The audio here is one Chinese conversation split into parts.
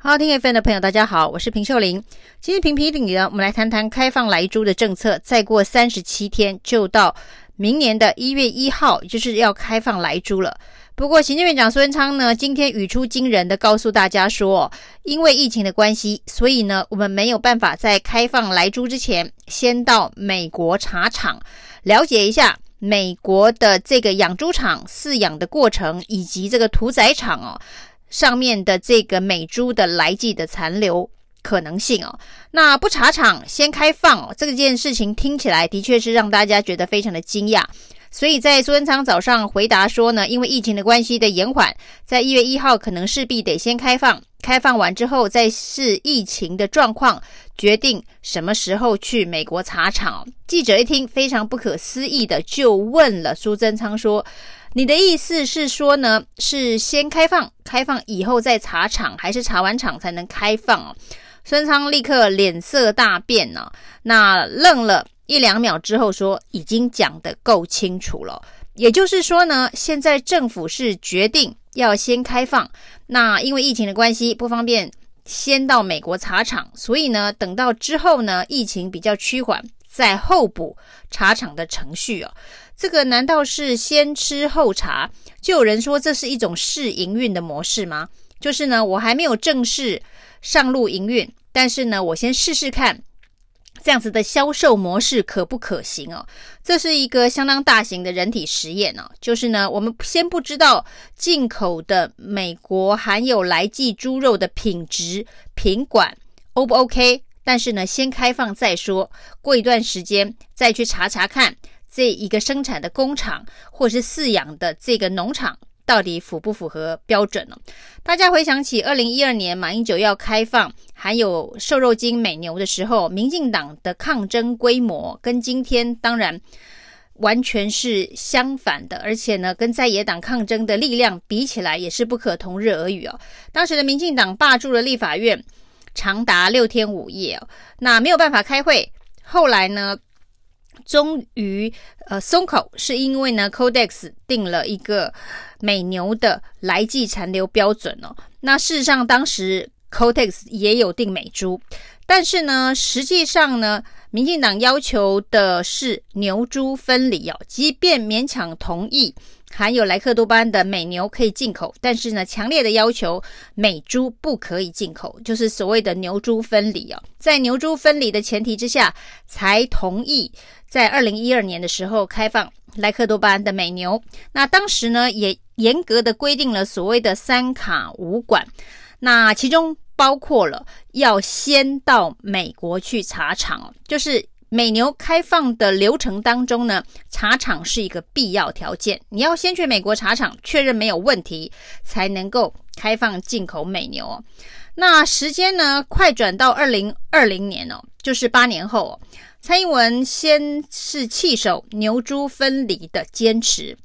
好，听 FM 的朋友，大家好，我是平秀玲。今天评评理呢，我们来谈谈开放来猪的政策。再过三十七天就到明年的一月一号，就是要开放来猪了。不过，行政院长苏贞昌呢，今天语出惊人的告诉大家说，因为疫情的关系，所以呢，我们没有办法在开放来猪之前，先到美国茶厂，了解一下美国的这个养猪场饲养的过程，以及这个屠宰场哦。上面的这个美猪的来剂的残留可能性哦，那不查厂先开放哦，这件事情听起来的确是让大家觉得非常的惊讶。所以在苏贞昌早上回答说呢，因为疫情的关系的延缓，在一月一号可能势必得先开放，开放完之后再视疫情的状况决定什么时候去美国查厂。记者一听非常不可思议的就问了苏贞昌说。你的意思是说呢，是先开放，开放以后再查厂，还是查完厂才能开放哦？孙昌立刻脸色大变呢、哦，那愣了一两秒之后说，已经讲得够清楚了。也就是说呢，现在政府是决定要先开放，那因为疫情的关系不方便先到美国查厂，所以呢，等到之后呢，疫情比较趋缓，再候补查厂的程序哦。这个难道是先吃后查？就有人说这是一种试营运的模式吗？就是呢，我还没有正式上路营运，但是呢，我先试试看这样子的销售模式可不可行哦？这是一个相当大型的人体实验哦。就是呢，我们先不知道进口的美国含有来剂猪肉的品质品管 O 不 OK，但是呢，先开放再说，过一段时间再去查查看。这一个生产的工厂或是饲养的这个农场到底符不符合标准呢？大家回想起二零一二年马英九要开放含有瘦肉精美牛的时候，民进党的抗争规模跟今天当然完全是相反的，而且呢，跟在野党抗争的力量比起来也是不可同日而语哦。当时的民进党霸住了立法院长达六天五夜哦，那没有办法开会。后来呢？终于，呃，松口是因为呢，Codex 定了一个美牛的来剂残留标准哦。那事实上，当时 Codex 也有定美猪，但是呢，实际上呢，民进党要求的是牛猪分离哦。即便勉强同意含有莱克多巴胺的美牛可以进口，但是呢，强烈的要求美猪不可以进口，就是所谓的牛猪分离哦。在牛猪分离的前提之下，才同意。在二零一二年的时候开放莱克多巴胺的美牛，那当时呢也严格的规定了所谓的三卡五管，那其中包括了要先到美国去查厂，就是美牛开放的流程当中呢，茶厂是一个必要条件，你要先去美国茶厂确认没有问题，才能够开放进口美牛。那时间呢快转到二零二零年哦，就是八年后。蔡英文先是弃守牛猪分离的坚持，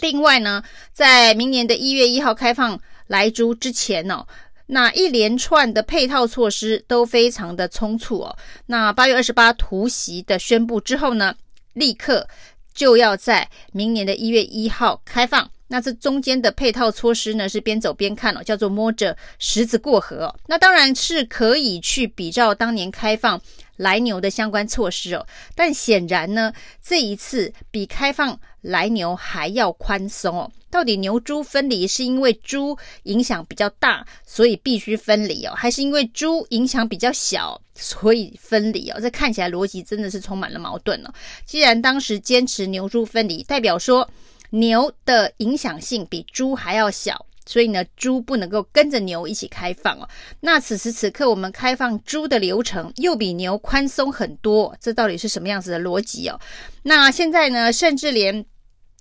另外呢，在明年的一月一号开放来猪之前哦，那一连串的配套措施都非常的匆促哦。那八月二十八突袭的宣布之后呢，立刻就要在明年的一月一号开放。那这中间的配套措施呢，是边走边看哦，叫做摸着石子过河。那当然是可以去比照当年开放来牛的相关措施哦，但显然呢，这一次比开放来牛还要宽松哦。到底牛猪分离是因为猪影响比较大，所以必须分离哦，还是因为猪影响比较小，所以分离哦？这看起来逻辑真的是充满了矛盾哦。既然当时坚持牛猪分离，代表说。牛的影响性比猪还要小，所以呢，猪不能够跟着牛一起开放哦。那此时此刻，我们开放猪的流程又比牛宽松很多，这到底是什么样子的逻辑哦？那现在呢，甚至连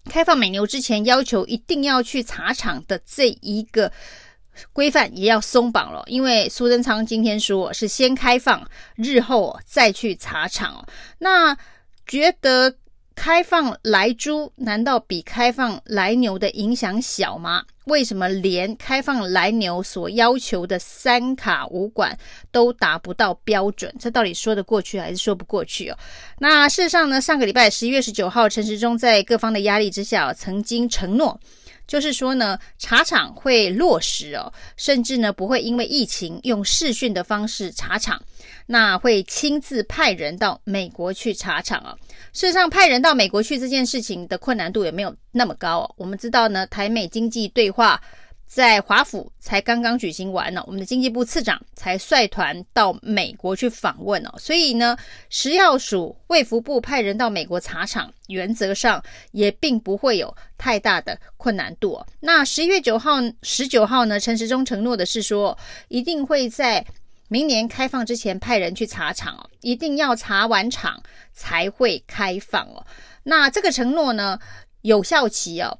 开放美牛之前要求一定要去查厂的这一个规范也要松绑了，因为苏贞昌今天说是先开放，日后再去查厂哦。那觉得。开放来猪难道比开放来牛的影响小吗？为什么连开放来牛所要求的三卡五管都达不到标准？这到底说得过去还是说不过去哦？那事实上呢，上个礼拜十一月十九号，陈时中在各方的压力之下，曾经承诺就是说呢，茶厂会落实哦，甚至呢不会因为疫情用视讯的方式茶厂，那会亲自派人到美国去查厂啊。事实上，派人到美国去这件事情的困难度也没有那么高哦。我们知道呢，台美经济对话。在华府才刚刚举行完呢，我们的经济部次长才率团到美国去访问哦，所以呢，食药署卫福部派人到美国查厂，原则上也并不会有太大的困难度哦。那十一月九号、十九号呢，陈时中承诺的是说，一定会在明年开放之前派人去查厂哦，一定要查完厂才会开放哦。那这个承诺呢，有效期哦。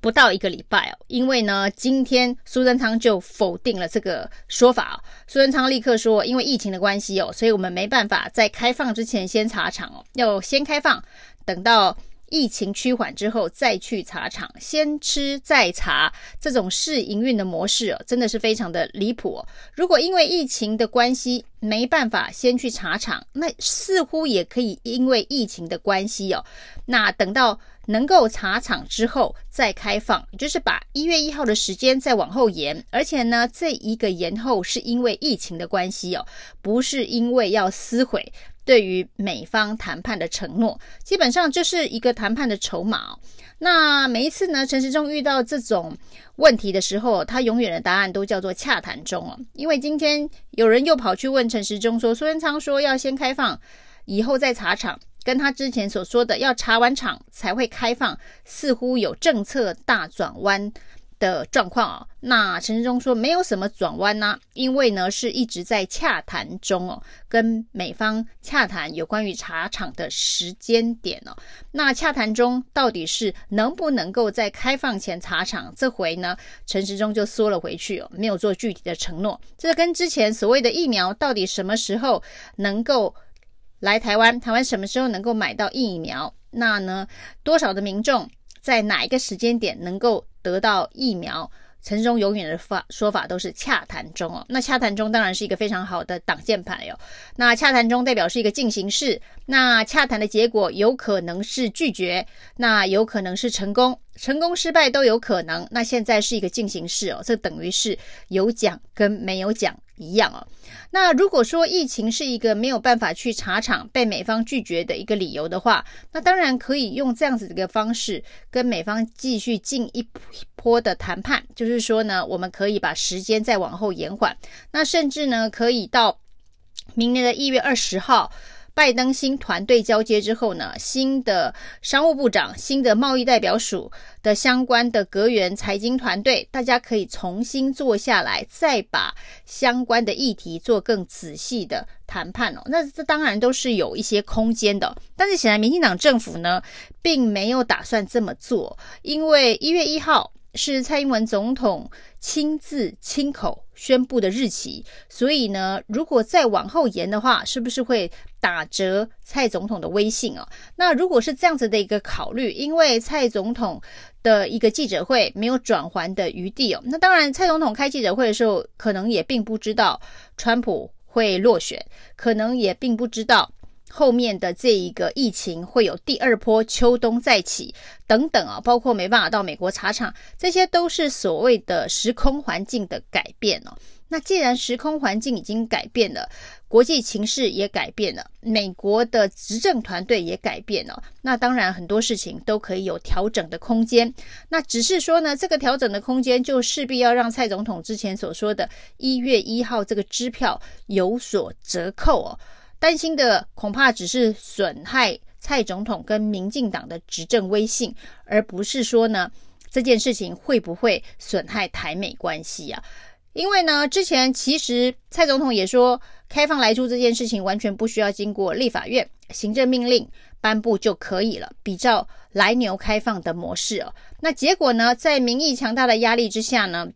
不到一个礼拜哦，因为呢，今天苏贞昌就否定了这个说法哦。苏贞昌立刻说，因为疫情的关系哦，所以我们没办法在开放之前先查厂哦，要先开放，等到疫情趋缓之后再去茶厂，先吃再茶，这种试营运的模式哦，真的是非常的离谱。如果因为疫情的关系没办法先去茶厂，那似乎也可以因为疫情的关系哦，那等到。能够茶厂之后再开放，就是把一月一号的时间再往后延，而且呢，这一个延后是因为疫情的关系哦，不是因为要撕毁对于美方谈判的承诺，基本上就是一个谈判的筹码。那每一次呢，陈时中遇到这种问题的时候，他永远的答案都叫做洽谈中哦。因为今天有人又跑去问陈时中说，苏贞昌说要先开放，以后再查厂。跟他之前所说的要查完厂才会开放，似乎有政策大转弯的状况哦。那陈时中说没有什么转弯呢，因为呢是一直在洽谈中哦，跟美方洽谈有关于茶厂的时间点哦。那洽谈中到底是能不能够在开放前茶厂？这回呢，陈时中就缩了回去哦，没有做具体的承诺。这跟之前所谓的疫苗到底什么时候能够？来台湾，台湾什么时候能够买到疫苗？那呢，多少的民众在哪一个时间点能够得到疫苗？陈中永远的法说法都是洽谈中哦。那洽谈中当然是一个非常好的挡箭牌哟。那洽谈中代表是一个进行式，那洽谈的结果有可能是拒绝，那有可能是成功，成功失败都有可能。那现在是一个进行式哦，这等于是有奖跟没有奖一样哦。那如果说疫情是一个没有办法去查厂被美方拒绝的一个理由的话，那当然可以用这样子的一个方式跟美方继续进一波的谈判，就是说呢，我们可以把时间再往后延缓，那甚至呢可以到明年的一月二十号。拜登新团队交接之后呢，新的商务部长、新的贸易代表署的相关的阁员、财经团队，大家可以重新坐下来，再把相关的议题做更仔细的谈判哦。那这当然都是有一些空间的，但是显然民进党政府呢，并没有打算这么做，因为一月一号。是蔡英文总统亲自亲口宣布的日期，所以呢，如果再往后延的话，是不是会打折蔡总统的威信哦？那如果是这样子的一个考虑，因为蔡总统的一个记者会没有转圜的余地哦，那当然蔡总统开记者会的时候，可能也并不知道川普会落选，可能也并不知道。后面的这一个疫情会有第二波秋冬再起等等啊，包括没办法到美国茶厂，这些都是所谓的时空环境的改变哦。那既然时空环境已经改变了，国际情势也改变了，美国的执政团队也改变了，那当然很多事情都可以有调整的空间。那只是说呢，这个调整的空间就势必要让蔡总统之前所说的一月一号这个支票有所折扣哦。担心的恐怕只是损害蔡总统跟民进党的执政威信，而不是说呢，这件事情会不会损害台美关系啊？因为呢，之前其实蔡总统也说，开放莱猪这件事情完全不需要经过立法院行政命令颁布就可以了，比照来牛开放的模式哦。那结果呢，在民意强大的压力之下呢，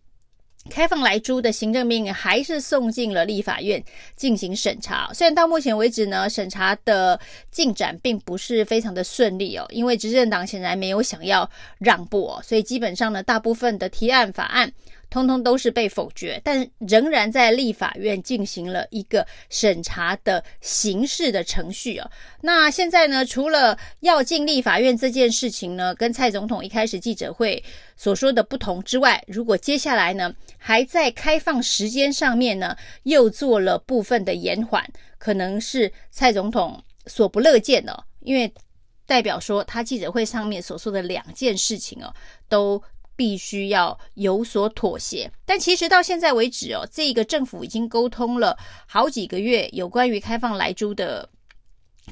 开放来租的行政命令还是送进了立法院进行审查。虽然到目前为止呢，审查的进展并不是非常的顺利哦，因为执政党显然没有想要让步哦，所以基本上呢，大部分的提案法案通通都是被否决，但仍然在立法院进行了一个审查的形式的程序啊。那现在呢，除了要进立法院这件事情呢，跟蔡总统一开始记者会所说的不同之外，如果接下来呢，还在开放时间上面呢，又做了部分的延缓，可能是蔡总统所不乐见的，因为代表说他记者会上面所说的两件事情哦，都。必须要有所妥协，但其实到现在为止哦，这个政府已经沟通了好几个月，有关于开放莱猪的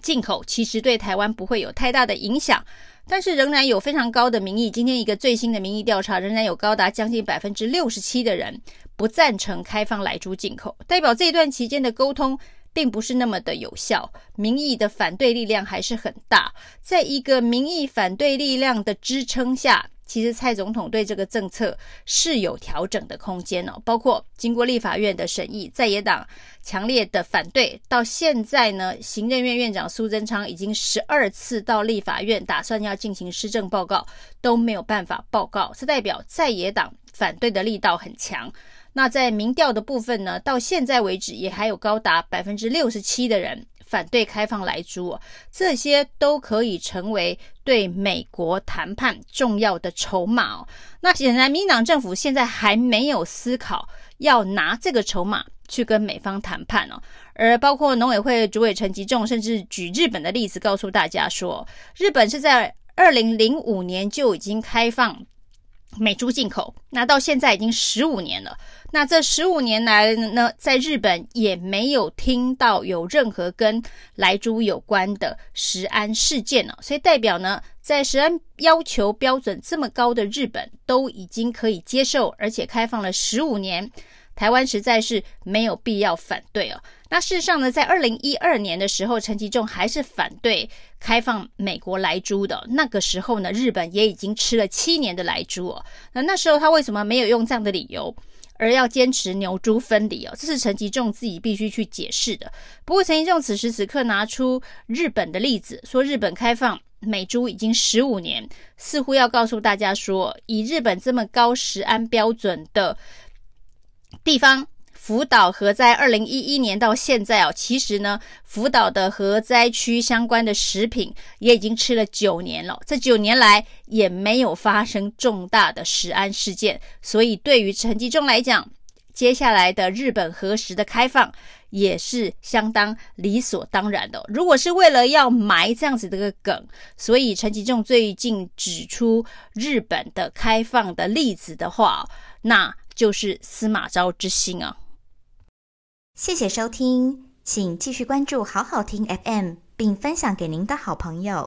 进口，其实对台湾不会有太大的影响，但是仍然有非常高的民意。今天一个最新的民意调查，仍然有高达将近百分之六十七的人不赞成开放莱猪进口，代表这段期间的沟通并不是那么的有效，民意的反对力量还是很大，在一个民意反对力量的支撑下。其实蔡总统对这个政策是有调整的空间哦，包括经过立法院的审议，在野党强烈的反对，到现在呢，行政院院长苏贞昌已经十二次到立法院打算要进行施政报告，都没有办法报告，这代表在野党反对的力道很强。那在民调的部分呢，到现在为止也还有高达百分之六十七的人。反对开放莱猪，这些都可以成为对美国谈判重要的筹码哦。那显然，民党政府现在还没有思考要拿这个筹码去跟美方谈判哦。而包括农委会主委陈吉仲，甚至举日本的例子告诉大家说，日本是在二零零五年就已经开放美猪进口，那到现在已经十五年了。那这十五年来呢，在日本也没有听到有任何跟莱猪有关的食安事件了，所以代表呢，在食安要求标准这么高的日本都已经可以接受，而且开放了十五年，台湾实在是没有必要反对哦。那事实上呢，在二零一二年的时候，陈吉仲还是反对开放美国来猪的，那个时候呢，日本也已经吃了七年的来猪哦。那那时候他为什么没有用这样的理由？而要坚持牛猪分离哦，这是陈吉仲自己必须去解释的。不过，陈吉仲此时此刻拿出日本的例子，说日本开放美猪已经十五年，似乎要告诉大家说，以日本这么高食安标准的地方。福岛核灾，二零一一年到现在哦，其实呢，福岛的核灾区相关的食品也已经吃了九年了。这九年来也没有发生重大的食安事件，所以对于陈吉仲来讲，接下来的日本核食的开放也是相当理所当然的。如果是为了要埋这样子的一个梗，所以陈吉仲最近指出日本的开放的例子的话，那就是司马昭之心啊。谢谢收听，请继续关注好好听 FM，并分享给您的好朋友。